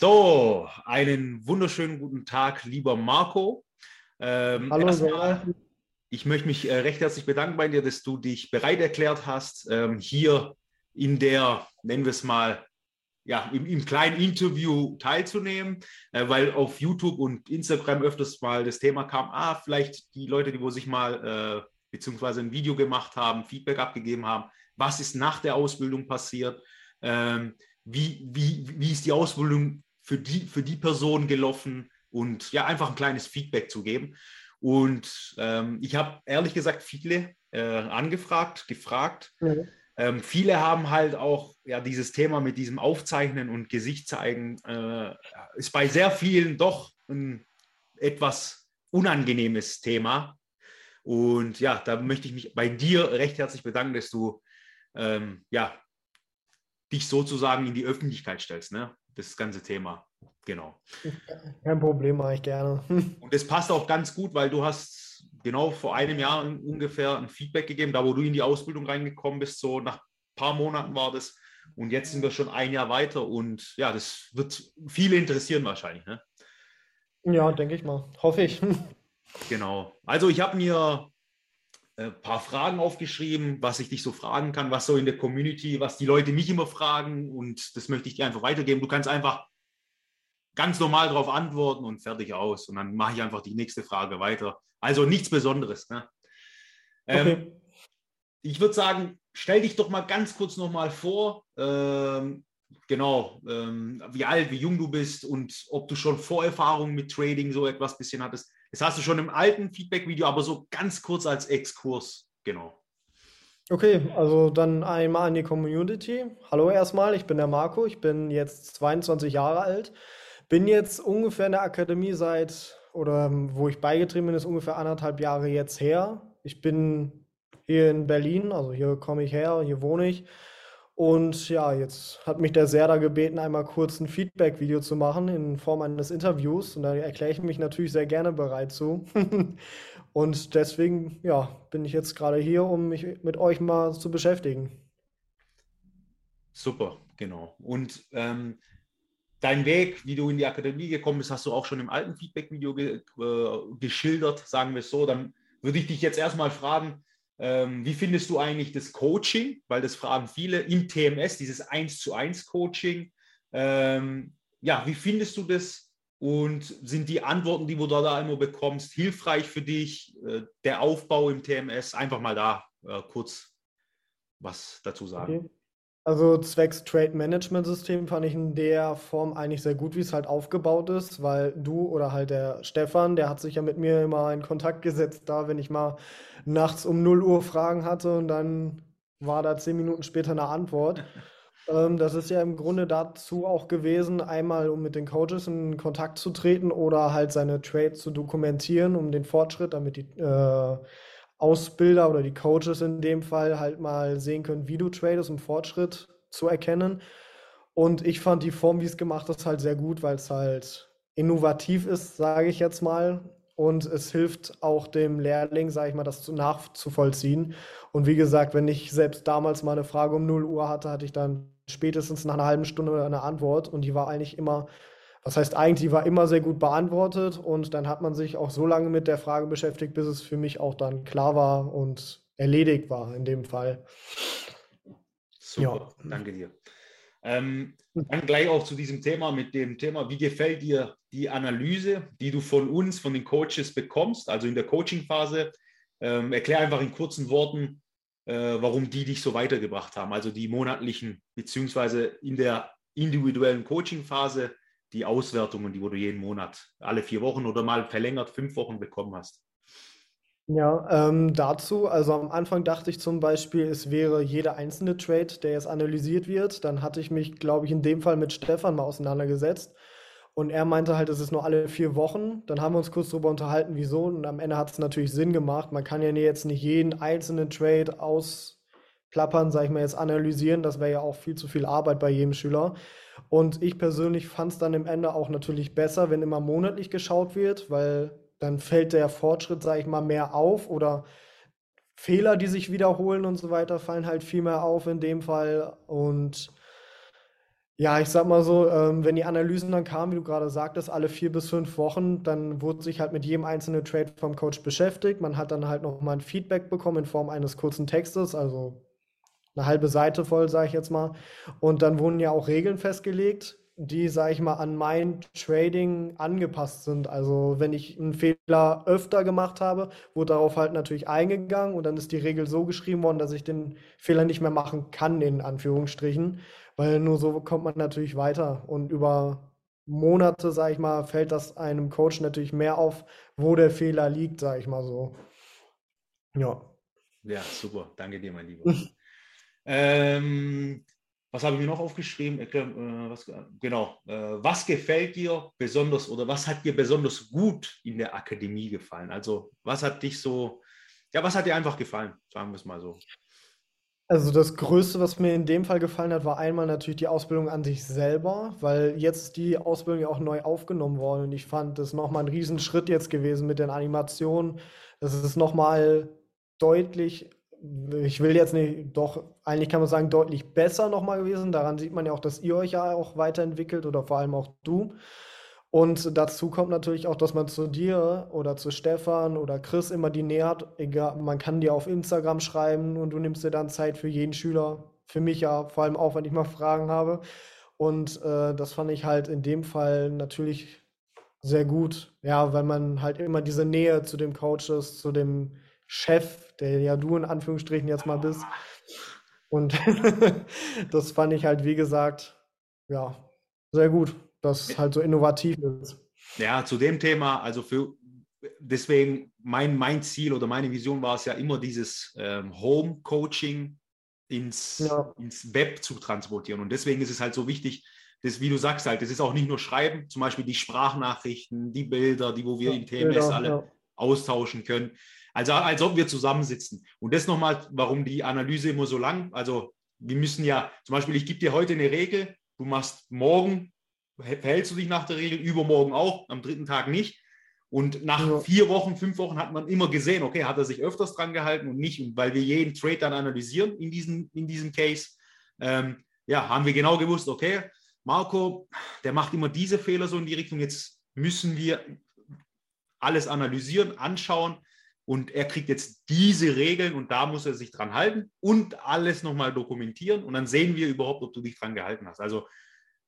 So, einen wunderschönen guten Tag, lieber Marco. Ähm, Hallo, erstmal, ich möchte mich äh, recht herzlich bedanken bei dir, dass du dich bereit erklärt hast, ähm, hier in der, nennen wir es mal, ja, im, im kleinen Interview teilzunehmen, äh, weil auf YouTube und Instagram öfters mal das Thema kam, ah, vielleicht die Leute, die wo sich mal äh, beziehungsweise ein Video gemacht haben, Feedback abgegeben haben, was ist nach der Ausbildung passiert, ähm, wie, wie, wie ist die Ausbildung für die, für die Person gelaufen und ja, einfach ein kleines Feedback zu geben. Und ähm, ich habe ehrlich gesagt viele äh, angefragt, gefragt. Mhm. Ähm, viele haben halt auch ja dieses Thema mit diesem Aufzeichnen und Gesicht zeigen, äh, ist bei sehr vielen doch ein etwas unangenehmes Thema. Und ja, da möchte ich mich bei dir recht herzlich bedanken, dass du ähm, ja, dich sozusagen in die Öffentlichkeit stellst. Ne? das ganze Thema. Genau. Kein Problem, mache ich gerne. Und es passt auch ganz gut, weil du hast genau vor einem Jahr ungefähr ein Feedback gegeben, da wo du in die Ausbildung reingekommen bist, so nach ein paar Monaten war das. Und jetzt sind wir schon ein Jahr weiter und ja, das wird viele interessieren wahrscheinlich. Ne? Ja, denke ich mal. Hoffe ich. Genau. Also ich habe mir ein äh, paar Fragen aufgeschrieben, was ich dich so fragen kann, was so in der Community, was die Leute mich immer fragen und das möchte ich dir einfach weitergeben. Du kannst einfach ganz normal darauf antworten und fertig aus und dann mache ich einfach die nächste Frage weiter. Also nichts Besonderes. Ne? Ähm, okay. ich würde sagen, stell dich doch mal ganz kurz nochmal vor, ähm, genau, ähm, wie alt, wie jung du bist und ob du schon Vorerfahrungen mit Trading so etwas bisschen hattest. Das hast du schon im alten Feedback-Video, aber so ganz kurz als Exkurs, genau. Okay, also dann einmal an die Community. Hallo erstmal, ich bin der Marco, ich bin jetzt 22 Jahre alt, bin jetzt ungefähr in der Akademie seit, oder wo ich beigetreten bin, ist ungefähr anderthalb Jahre jetzt her. Ich bin hier in Berlin, also hier komme ich her, hier wohne ich und ja, jetzt hat mich der Serda gebeten, einmal kurz ein Feedback-Video zu machen in Form eines Interviews. Und da erkläre ich mich natürlich sehr gerne bereit zu. und deswegen, ja, bin ich jetzt gerade hier, um mich mit euch mal zu beschäftigen. Super, genau. Und ähm, dein Weg, wie du in die Akademie gekommen bist, hast du auch schon im alten Feedback-Video ge äh, geschildert, sagen wir es so. Dann würde ich dich jetzt erstmal fragen, ähm, wie findest du eigentlich das Coaching? Weil das fragen viele im TMS, dieses 1 zu 1 Coaching. Ähm, ja, wie findest du das? Und sind die Antworten, die du da immer bekommst, hilfreich für dich? Äh, der Aufbau im TMS? Einfach mal da äh, kurz was dazu sagen. Okay. Also zwecks Trade Management System fand ich in der Form eigentlich sehr gut, wie es halt aufgebaut ist, weil du oder halt der Stefan, der hat sich ja mit mir immer in Kontakt gesetzt, da wenn ich mal nachts um 0 Uhr Fragen hatte und dann war da zehn Minuten später eine Antwort. ähm, das ist ja im Grunde dazu auch gewesen, einmal um mit den Coaches in Kontakt zu treten oder halt seine Trades zu dokumentieren, um den Fortschritt, damit die äh, Ausbilder oder die Coaches in dem Fall halt mal sehen können, wie du tradest, um Fortschritt zu erkennen. Und ich fand die Form, wie es gemacht ist, halt sehr gut, weil es halt innovativ ist, sage ich jetzt mal. Und es hilft auch dem Lehrling, sage ich mal, das nachzuvollziehen. Und wie gesagt, wenn ich selbst damals mal eine Frage um 0 Uhr hatte, hatte ich dann spätestens nach einer halben Stunde eine Antwort. Und die war eigentlich immer das heißt, eigentlich war immer sehr gut beantwortet und dann hat man sich auch so lange mit der Frage beschäftigt, bis es für mich auch dann klar war und erledigt war in dem Fall. Super, ja. danke dir. Ähm, dann gleich auch zu diesem Thema mit dem Thema, wie gefällt dir die Analyse, die du von uns, von den Coaches bekommst, also in der Coaching-Phase? Ähm, erklär einfach in kurzen Worten, äh, warum die dich so weitergebracht haben, also die monatlichen, beziehungsweise in der individuellen Coaching-Phase die Auswertungen, die du jeden Monat, alle vier Wochen oder mal verlängert fünf Wochen bekommen hast? Ja, ähm, dazu, also am Anfang dachte ich zum Beispiel, es wäre jeder einzelne Trade, der jetzt analysiert wird. Dann hatte ich mich, glaube ich, in dem Fall mit Stefan mal auseinandergesetzt. Und er meinte halt, es ist nur alle vier Wochen. Dann haben wir uns kurz darüber unterhalten, wieso. Und am Ende hat es natürlich Sinn gemacht. Man kann ja jetzt nicht jeden einzelnen Trade ausplappern, sag ich mal, jetzt analysieren. Das wäre ja auch viel zu viel Arbeit bei jedem Schüler. Und ich persönlich fand es dann im Ende auch natürlich besser, wenn immer monatlich geschaut wird, weil dann fällt der Fortschritt, sag ich mal, mehr auf oder Fehler, die sich wiederholen und so weiter, fallen halt viel mehr auf in dem Fall. Und ja, ich sag mal so, ähm, wenn die Analysen dann kamen, wie du gerade sagtest, alle vier bis fünf Wochen, dann wurde sich halt mit jedem einzelnen Trade vom Coach beschäftigt. Man hat dann halt nochmal ein Feedback bekommen in Form eines kurzen Textes, also eine halbe Seite voll, sage ich jetzt mal. Und dann wurden ja auch Regeln festgelegt, die, sage ich mal, an mein Trading angepasst sind. Also wenn ich einen Fehler öfter gemacht habe, wurde darauf halt natürlich eingegangen und dann ist die Regel so geschrieben worden, dass ich den Fehler nicht mehr machen kann, in Anführungsstrichen. Weil nur so kommt man natürlich weiter. Und über Monate, sag ich mal, fällt das einem Coach natürlich mehr auf, wo der Fehler liegt, sag ich mal so. Ja. Ja, super. Danke dir, mein Lieber. ähm, was habe ich mir noch aufgeschrieben? Äh, was, genau. Äh, was gefällt dir besonders oder was hat dir besonders gut in der Akademie gefallen? Also, was hat dich so, ja, was hat dir einfach gefallen? Sagen wir es mal so. Also das Größte, was mir in dem Fall gefallen hat, war einmal natürlich die Ausbildung an sich selber, weil jetzt die Ausbildung ja auch neu aufgenommen worden und ich fand das nochmal ein Riesenschritt jetzt gewesen mit den Animationen. Das ist nochmal deutlich, ich will jetzt nicht, doch eigentlich kann man sagen, deutlich besser nochmal gewesen. Daran sieht man ja auch, dass ihr euch ja auch weiterentwickelt oder vor allem auch du. Und dazu kommt natürlich auch, dass man zu dir oder zu Stefan oder Chris immer die Nähe hat. Egal, man kann dir auf Instagram schreiben und du nimmst dir dann Zeit für jeden Schüler. Für mich ja, vor allem auch, wenn ich mal Fragen habe. Und äh, das fand ich halt in dem Fall natürlich sehr gut. Ja, weil man halt immer diese Nähe zu dem Coach ist, zu dem Chef, der ja du in Anführungsstrichen jetzt mal bist. Und das fand ich halt, wie gesagt, ja, sehr gut das halt so innovativ ist. Ja, zu dem Thema, also für deswegen mein, mein Ziel oder meine Vision war es ja immer, dieses ähm, Home-Coaching ins, ja. ins Web zu transportieren. Und deswegen ist es halt so wichtig, das, wie du sagst, halt, das ist auch nicht nur Schreiben, zum Beispiel die Sprachnachrichten, die Bilder, die wo wir ja, im TMS Bilder, alle ja. austauschen können. Also als ob wir zusammensitzen. Und das nochmal, warum die Analyse immer so lang, also wir müssen ja, zum Beispiel, ich gebe dir heute eine Regel, du machst morgen verhältst du dich nach der Regel, übermorgen auch, am dritten Tag nicht. Und nach ja. vier Wochen, fünf Wochen hat man immer gesehen, okay, hat er sich öfters dran gehalten und nicht. Und weil wir jeden Trade dann analysieren in diesem, in diesem Case, ähm, ja, haben wir genau gewusst, okay, Marco, der macht immer diese Fehler so in die Richtung. Jetzt müssen wir alles analysieren, anschauen und er kriegt jetzt diese Regeln und da muss er sich dran halten und alles nochmal dokumentieren und dann sehen wir überhaupt, ob du dich dran gehalten hast. Also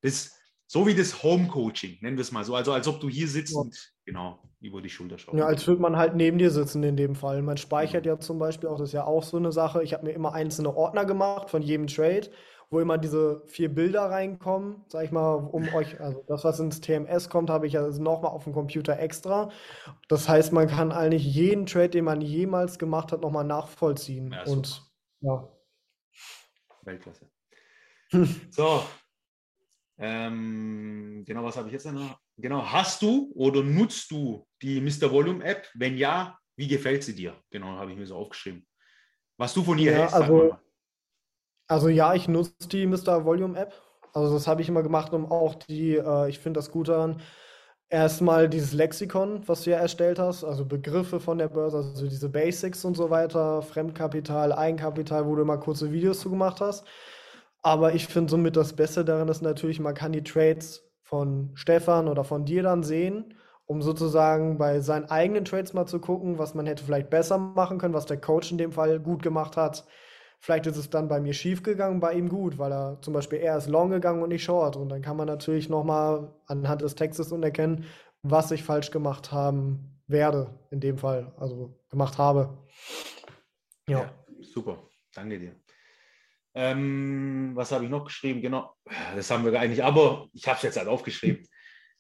das so wie das Home-Coaching, nennen wir es mal so. Also als ob du hier sitzt ja. und genau über die Schulter schaust. Ja, als würde man halt neben dir sitzen in dem Fall. Man speichert ja zum Beispiel auch, das ist ja auch so eine Sache. Ich habe mir immer einzelne Ordner gemacht von jedem Trade, wo immer diese vier Bilder reinkommen, sag ich mal, um euch, also das, was ins TMS kommt, habe ich ja nochmal auf dem Computer extra. Das heißt, man kann eigentlich jeden Trade, den man jemals gemacht hat, nochmal nachvollziehen. Ja, und ja. Weltklasse. So, ähm, genau, was habe ich jetzt noch? Genau, hast du oder nutzt du die Mr. Volume App? Wenn ja, wie gefällt sie dir? Genau, habe ich mir so aufgeschrieben. Was du von ihr ja, hältst, also, also ja, ich nutze die Mr. Volume App. Also das habe ich immer gemacht, um auch die, äh, ich finde das gut daran, erstmal dieses Lexikon, was du ja erstellt hast, also Begriffe von der Börse, also diese Basics und so weiter, Fremdkapital, Eigenkapital, wo du immer kurze Videos zu gemacht hast. Aber ich finde somit das Beste daran ist natürlich, man kann die Trades von Stefan oder von dir dann sehen, um sozusagen bei seinen eigenen Trades mal zu gucken, was man hätte vielleicht besser machen können, was der Coach in dem Fall gut gemacht hat. Vielleicht ist es dann bei mir schief gegangen, bei ihm gut, weil er zum Beispiel er ist long gegangen und nicht short. Und dann kann man natürlich nochmal anhand des Textes unerkennen, was ich falsch gemacht haben werde, in dem Fall, also gemacht habe. Ja, ja super. Danke dir. Ähm, was habe ich noch geschrieben? Genau, das haben wir gar nicht, aber ich habe es jetzt halt aufgeschrieben.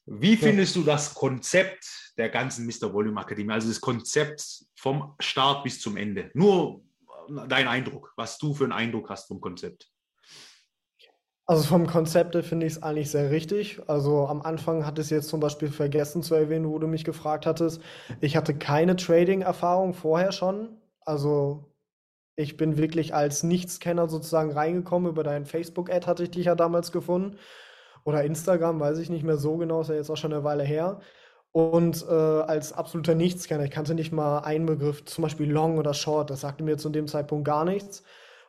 Wie findest du das Konzept der ganzen Mr. Volume Akademie, also das Konzept vom Start bis zum Ende? Nur dein Eindruck, was du für einen Eindruck hast vom Konzept. Also vom Konzept finde ich es eigentlich sehr richtig. Also am Anfang hatte ich es jetzt zum Beispiel vergessen zu erwähnen, wo du mich gefragt hattest. Ich hatte keine Trading-Erfahrung vorher schon. Also ich bin wirklich als Nichtskenner sozusagen reingekommen. Über dein Facebook-Ad hatte ich dich ja damals gefunden. Oder Instagram, weiß ich nicht mehr so genau, ist ja jetzt auch schon eine Weile her. Und äh, als absoluter Nichtskenner, ich kannte nicht mal einen Begriff, zum Beispiel Long oder Short, das sagte mir zu dem Zeitpunkt gar nichts.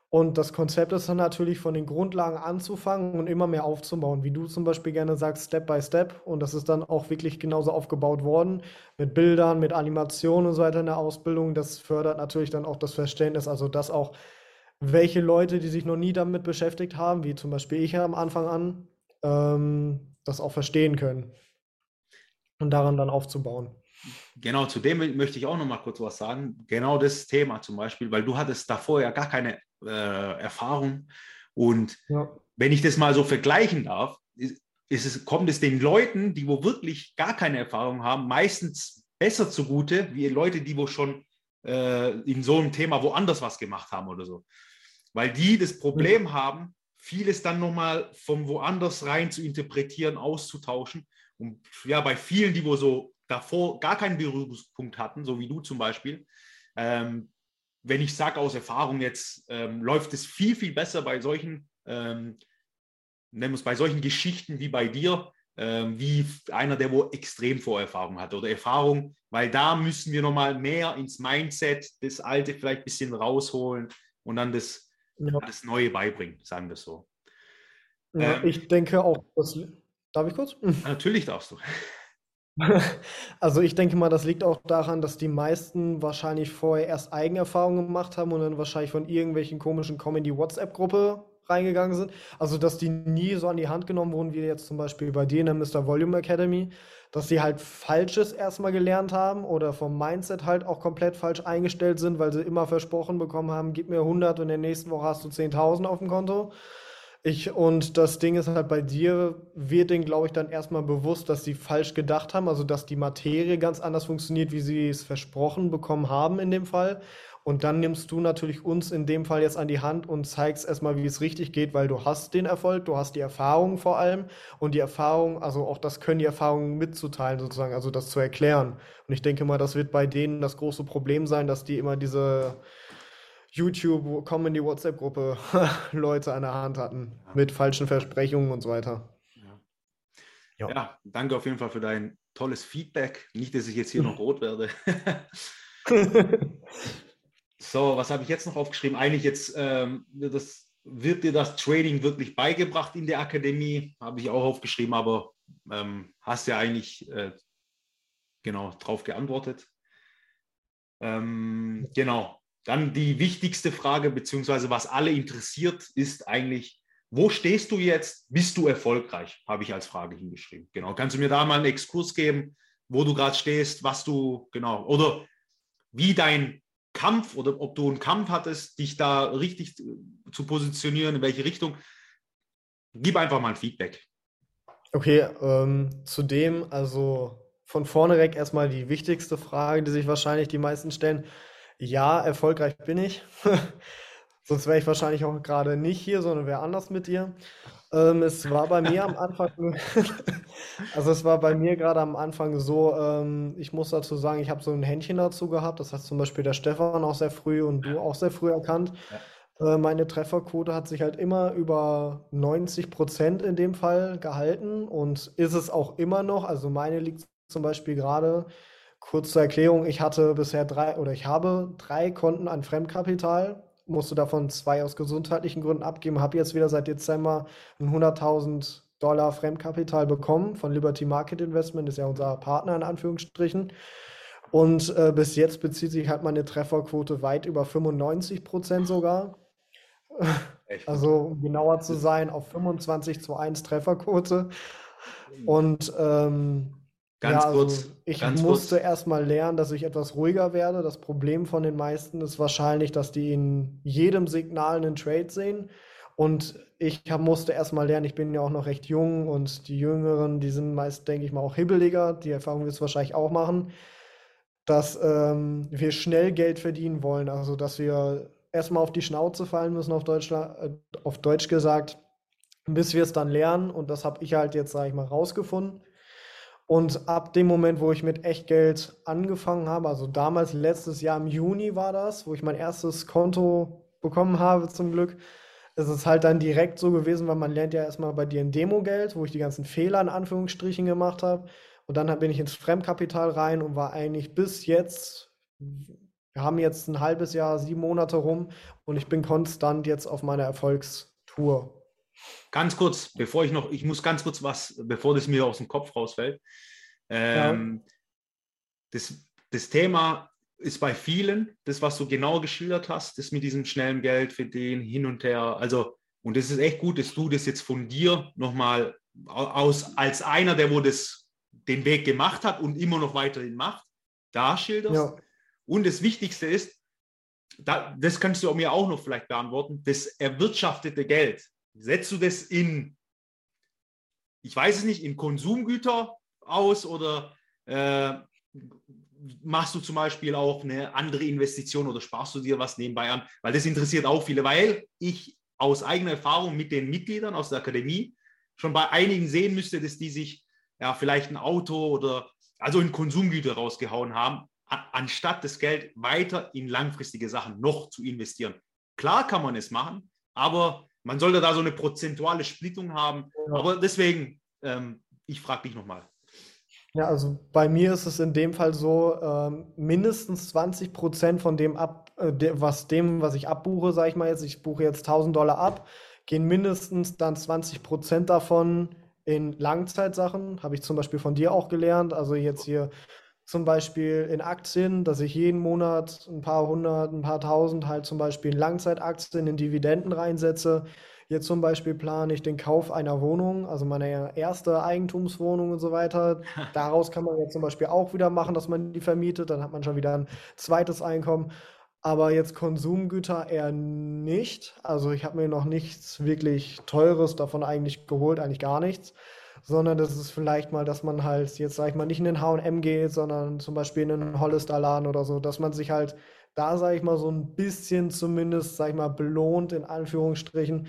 Und das Konzept ist dann natürlich von den Grundlagen anzufangen und immer mehr aufzubauen, wie du zum Beispiel gerne sagst, Step by Step. Und das ist dann auch wirklich genauso aufgebaut worden, mit Bildern, mit Animationen und so weiter in der Ausbildung. Das fördert natürlich dann auch das Verständnis, also dass auch welche Leute, die sich noch nie damit beschäftigt haben, wie zum Beispiel ich am Anfang an, ähm, das auch verstehen können und daran dann aufzubauen. Genau, zu dem möchte ich auch noch mal kurz was sagen. Genau das Thema zum Beispiel, weil du hattest davor ja gar keine äh, Erfahrung. Und ja. wenn ich das mal so vergleichen darf, ist, ist es, kommt es den Leuten, die wo wirklich gar keine Erfahrung haben, meistens besser zugute, wie Leute, die wo schon äh, in so einem Thema woanders was gemacht haben oder so. Weil die das Problem mhm. haben, vieles dann nochmal von woanders rein zu interpretieren, auszutauschen. Und ja, bei vielen, die wo so davor gar keinen Berührungspunkt hatten, so wie du zum Beispiel, ähm, wenn ich sage aus Erfahrung jetzt, ähm, läuft es viel, viel besser bei solchen, ähm, nennen wir es bei solchen Geschichten wie bei dir, ähm, wie einer, der wo extrem Vorerfahrung hat oder Erfahrung, weil da müssen wir nochmal mehr ins Mindset, das Alte vielleicht ein bisschen rausholen und dann das, ja. das Neue beibringen, sagen wir so. Ja, ähm, ich denke auch, das, darf ich kurz? Natürlich darfst du. Also ich denke mal, das liegt auch daran, dass die meisten wahrscheinlich vorher erst Eigenerfahrungen gemacht haben und dann wahrscheinlich von irgendwelchen komischen kommen in die WhatsApp-Gruppe reingegangen sind. Also dass die nie so an die Hand genommen wurden, wie jetzt zum Beispiel bei dir in der Mr. Volume Academy, dass sie halt Falsches erstmal gelernt haben oder vom Mindset halt auch komplett falsch eingestellt sind, weil sie immer versprochen bekommen haben, gib mir 100 und in der nächsten Woche hast du 10.000 auf dem Konto. Ich, und das Ding ist halt bei dir, wird denen, glaube ich, dann erstmal bewusst, dass sie falsch gedacht haben, also dass die Materie ganz anders funktioniert, wie sie es versprochen bekommen haben in dem Fall. Und dann nimmst du natürlich uns in dem Fall jetzt an die Hand und zeigst erstmal, wie es richtig geht, weil du hast den Erfolg, du hast die Erfahrung vor allem und die Erfahrung, also auch das können die Erfahrungen mitzuteilen sozusagen, also das zu erklären. Und ich denke mal, das wird bei denen das große Problem sein, dass die immer diese YouTube, kommen in die WhatsApp-Gruppe Leute an der Hand hatten mit falschen Versprechungen und so weiter. Ja. ja. danke auf jeden Fall für dein tolles Feedback. Nicht, dass ich jetzt hier noch rot werde. so, was habe ich jetzt noch aufgeschrieben? Eigentlich jetzt, ähm, das, wird dir das Trading wirklich beigebracht in der Akademie? Habe ich auch aufgeschrieben, aber ähm, hast ja eigentlich äh, genau drauf geantwortet. Ähm, genau. Dann die wichtigste Frage, beziehungsweise was alle interessiert, ist eigentlich, wo stehst du jetzt? Bist du erfolgreich? Habe ich als Frage hingeschrieben. Genau. Kannst du mir da mal einen Exkurs geben, wo du gerade stehst, was du, genau, oder wie dein Kampf oder ob du einen Kampf hattest, dich da richtig zu positionieren, in welche Richtung? Gib einfach mal ein Feedback. Okay, ähm, zudem, also von vorne weg erstmal die wichtigste Frage, die sich wahrscheinlich die meisten stellen. Ja, erfolgreich bin ich. Sonst wäre ich wahrscheinlich auch gerade nicht hier, sondern wäre anders mit dir. Ähm, es war bei mir am Anfang, also es war bei mir gerade am Anfang so, ähm, ich muss dazu sagen, ich habe so ein Händchen dazu gehabt. Das hat zum Beispiel der Stefan auch sehr früh und du auch sehr früh erkannt. Äh, meine Trefferquote hat sich halt immer über 90 Prozent in dem Fall gehalten und ist es auch immer noch. Also meine liegt zum Beispiel gerade Kurz zur Erklärung, ich hatte bisher drei oder ich habe drei Konten an Fremdkapital, musste davon zwei aus gesundheitlichen Gründen abgeben, habe jetzt wieder seit Dezember ein 100.000 Dollar Fremdkapital bekommen von Liberty Market Investment, ist ja unser Partner in Anführungsstrichen. Und äh, bis jetzt bezieht sich halt meine Trefferquote weit über 95 Prozent sogar. Echt? Also um genauer zu sein, auf 25 zu 1 Trefferquote. Und ähm, Ganz ja, kurz. Also ich ganz musste erstmal lernen, dass ich etwas ruhiger werde. Das Problem von den meisten ist wahrscheinlich, dass die in jedem Signal einen Trade sehen. Und ich hab, musste erstmal lernen, ich bin ja auch noch recht jung und die Jüngeren, die sind meist, denke ich mal, auch hibbeliger. Die Erfahrung wirst du wahrscheinlich auch machen, dass ähm, wir schnell Geld verdienen wollen. Also, dass wir erstmal auf die Schnauze fallen müssen, auf Deutsch, äh, auf Deutsch gesagt bis wir es dann lernen. Und das habe ich halt jetzt, sage ich mal, rausgefunden. Und ab dem Moment, wo ich mit Echtgeld angefangen habe, also damals letztes Jahr im Juni war das, wo ich mein erstes Konto bekommen habe zum Glück, ist es halt dann direkt so gewesen, weil man lernt ja erstmal bei dir ein Demogeld, wo ich die ganzen Fehler in Anführungsstrichen gemacht habe. Und dann bin ich ins Fremdkapital rein und war eigentlich bis jetzt, wir haben jetzt ein halbes Jahr, sieben Monate rum und ich bin konstant jetzt auf meiner Erfolgstour. Ganz kurz, bevor ich noch, ich muss ganz kurz was, bevor das mir aus dem Kopf rausfällt. Ähm, ja. das, das Thema ist bei vielen, das, was du genau geschildert hast, das mit diesem schnellen Geld für den hin und her. Also, und das ist echt gut, dass du das jetzt von dir nochmal aus, als einer, der wo das den Weg gemacht hat und immer noch weiterhin macht, da schilderst. Ja. Und das Wichtigste ist, da, das kannst du mir auch noch vielleicht beantworten, das erwirtschaftete Geld. Setzt du das in, ich weiß es nicht, in Konsumgüter aus oder äh, machst du zum Beispiel auch eine andere Investition oder sparst du dir was nebenbei an? Weil das interessiert auch viele, weil ich aus eigener Erfahrung mit den Mitgliedern aus der Akademie schon bei einigen sehen müsste, dass die sich ja vielleicht ein Auto oder also in Konsumgüter rausgehauen haben, anstatt das Geld weiter in langfristige Sachen noch zu investieren. Klar kann man es machen, aber man sollte da so eine prozentuale Splittung haben. Ja. Aber deswegen, ähm, ich frage dich nochmal. Ja, also bei mir ist es in dem Fall so, ähm, mindestens 20 Prozent von dem ab, äh, de, was dem, was ich abbuche, sage ich mal jetzt, ich buche jetzt 1000 Dollar ab, gehen mindestens dann 20 Prozent davon in Langzeitsachen, habe ich zum Beispiel von dir auch gelernt. Also jetzt hier zum Beispiel in Aktien, dass ich jeden Monat ein paar hundert, ein paar tausend halt zum Beispiel in Langzeitaktien, in Dividenden reinsetze. Jetzt zum Beispiel plane ich den Kauf einer Wohnung, also meine erste Eigentumswohnung und so weiter. Daraus kann man jetzt zum Beispiel auch wieder machen, dass man die vermietet. Dann hat man schon wieder ein zweites Einkommen. Aber jetzt Konsumgüter eher nicht. Also ich habe mir noch nichts wirklich Teures davon eigentlich geholt, eigentlich gar nichts. Sondern das ist vielleicht mal, dass man halt jetzt, sag ich mal, nicht in den H&M geht, sondern zum Beispiel in einen Hollister-Laden oder so, dass man sich halt da, sage ich mal, so ein bisschen zumindest, sage ich mal, belohnt, in Anführungsstrichen.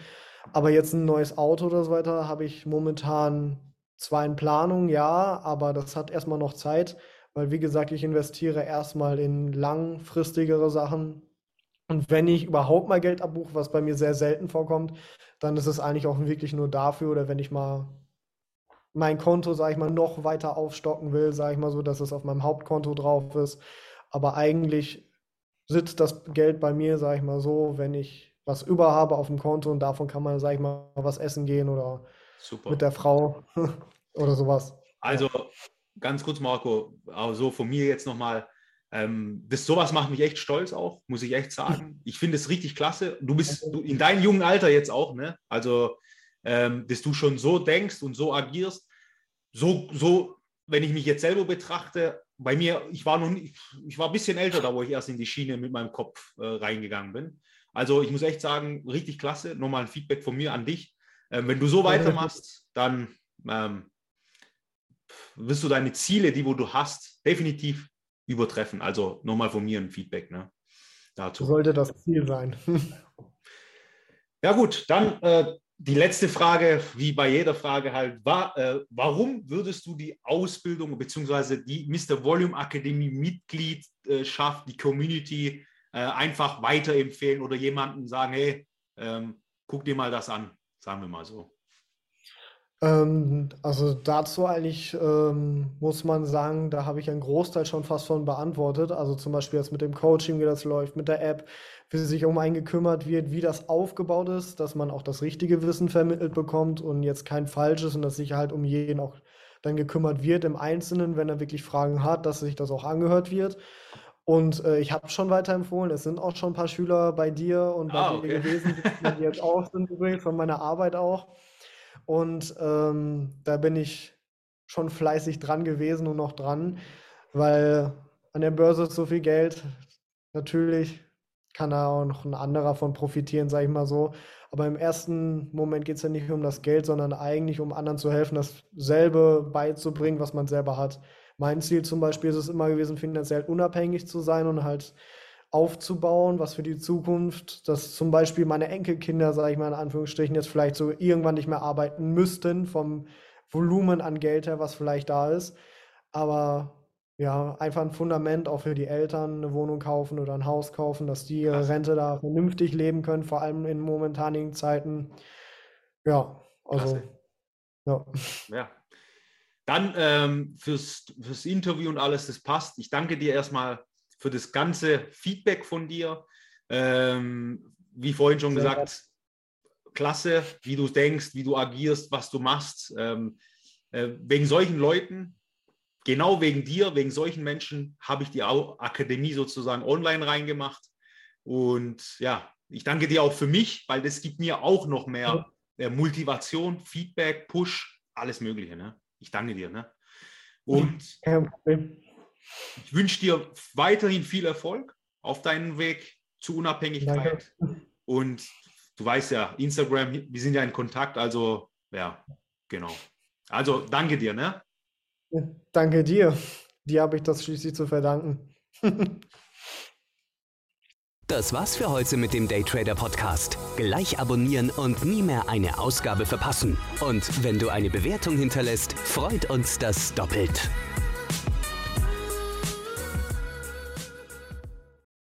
Aber jetzt ein neues Auto oder so weiter habe ich momentan zwar in Planung, ja, aber das hat erstmal noch Zeit, weil wie gesagt, ich investiere erstmal in langfristigere Sachen. Und wenn ich überhaupt mal Geld abbuche, was bei mir sehr selten vorkommt, dann ist es eigentlich auch wirklich nur dafür oder wenn ich mal mein Konto, sage ich mal, noch weiter aufstocken will, sage ich mal so, dass es auf meinem Hauptkonto drauf ist. Aber eigentlich sitzt das Geld bei mir, sage ich mal so, wenn ich was über habe auf dem Konto und davon kann man, sage ich mal, was essen gehen oder Super. mit der Frau oder sowas. Also ganz kurz, Marco, also von mir jetzt nochmal, ähm, das sowas macht mich echt stolz auch, muss ich echt sagen. Ich finde es richtig klasse. Du bist du, in deinem jungen Alter jetzt auch, ne? Also, ähm, dass du schon so denkst und so agierst. So, so, wenn ich mich jetzt selber betrachte, bei mir, ich war noch nicht, ich war ein bisschen älter da, wo ich erst in die Schiene mit meinem Kopf äh, reingegangen bin. Also ich muss echt sagen, richtig klasse. Nochmal ein Feedback von mir an dich. Ähm, wenn du so weitermachst, dann ähm, wirst du deine Ziele, die wo du hast, definitiv übertreffen. Also nochmal von mir ein Feedback ne, dazu. Sollte das Ziel sein. ja gut, dann äh, die letzte Frage, wie bei jeder Frage halt, war, äh, warum würdest du die Ausbildung bzw. die Mr. Volume Akademie Mitgliedschaft, die Community äh, einfach weiterempfehlen oder jemandem sagen, hey, ähm, guck dir mal das an, sagen wir mal so. Ähm, also dazu eigentlich ähm, muss man sagen, da habe ich einen Großteil schon fast von beantwortet. Also zum Beispiel jetzt mit dem Coaching, wie das läuft, mit der App, wie sich um einen gekümmert wird, wie das aufgebaut ist, dass man auch das richtige Wissen vermittelt bekommt und jetzt kein falsches und dass sich halt um jeden auch dann gekümmert wird im Einzelnen, wenn er wirklich Fragen hat, dass sich das auch angehört wird. Und äh, ich habe schon weiterempfohlen, es sind auch schon ein paar Schüler bei dir und bei ah, okay. dir gewesen, die jetzt auch sind übrigens von meiner Arbeit auch. Und ähm, da bin ich schon fleißig dran gewesen und noch dran, weil an der Börse ist so viel Geld. Natürlich kann da auch noch ein anderer von profitieren, sage ich mal so. Aber im ersten Moment geht es ja nicht um das Geld, sondern eigentlich um anderen zu helfen, dasselbe beizubringen, was man selber hat. Mein Ziel zum Beispiel ist es immer gewesen, finanziell unabhängig zu sein und halt aufzubauen, was für die Zukunft, dass zum Beispiel meine Enkelkinder, sage ich mal in Anführungsstrichen, jetzt vielleicht so irgendwann nicht mehr arbeiten müssten vom Volumen an Geld her, was vielleicht da ist. Aber ja, einfach ein Fundament auch für die Eltern, eine Wohnung kaufen oder ein Haus kaufen, dass die ihre Rente da vernünftig leben können, vor allem in momentanigen Zeiten. Ja, also, ja. Ja. Dann ähm, fürs, fürs Interview und alles, das passt. Ich danke dir erstmal für das ganze Feedback von dir. Ähm, wie vorhin schon Sehr gesagt, gut. klasse, wie du denkst, wie du agierst, was du machst. Ähm, äh, wegen solchen Leuten, genau wegen dir, wegen solchen Menschen, habe ich die Akademie sozusagen online reingemacht. Und ja, ich danke dir auch für mich, weil das gibt mir auch noch mehr äh, Motivation, Feedback, Push, alles Mögliche. Ne? Ich danke dir. Ne? Und. Ich wünsche dir weiterhin viel Erfolg auf deinem Weg zur Unabhängigkeit. Danke. Und du weißt ja, Instagram, wir sind ja in Kontakt, also ja, genau. Also danke dir, ne? Danke dir. Dir habe ich das schließlich zu verdanken. Das war's für heute mit dem Daytrader Podcast. Gleich abonnieren und nie mehr eine Ausgabe verpassen. Und wenn du eine Bewertung hinterlässt, freut uns das doppelt.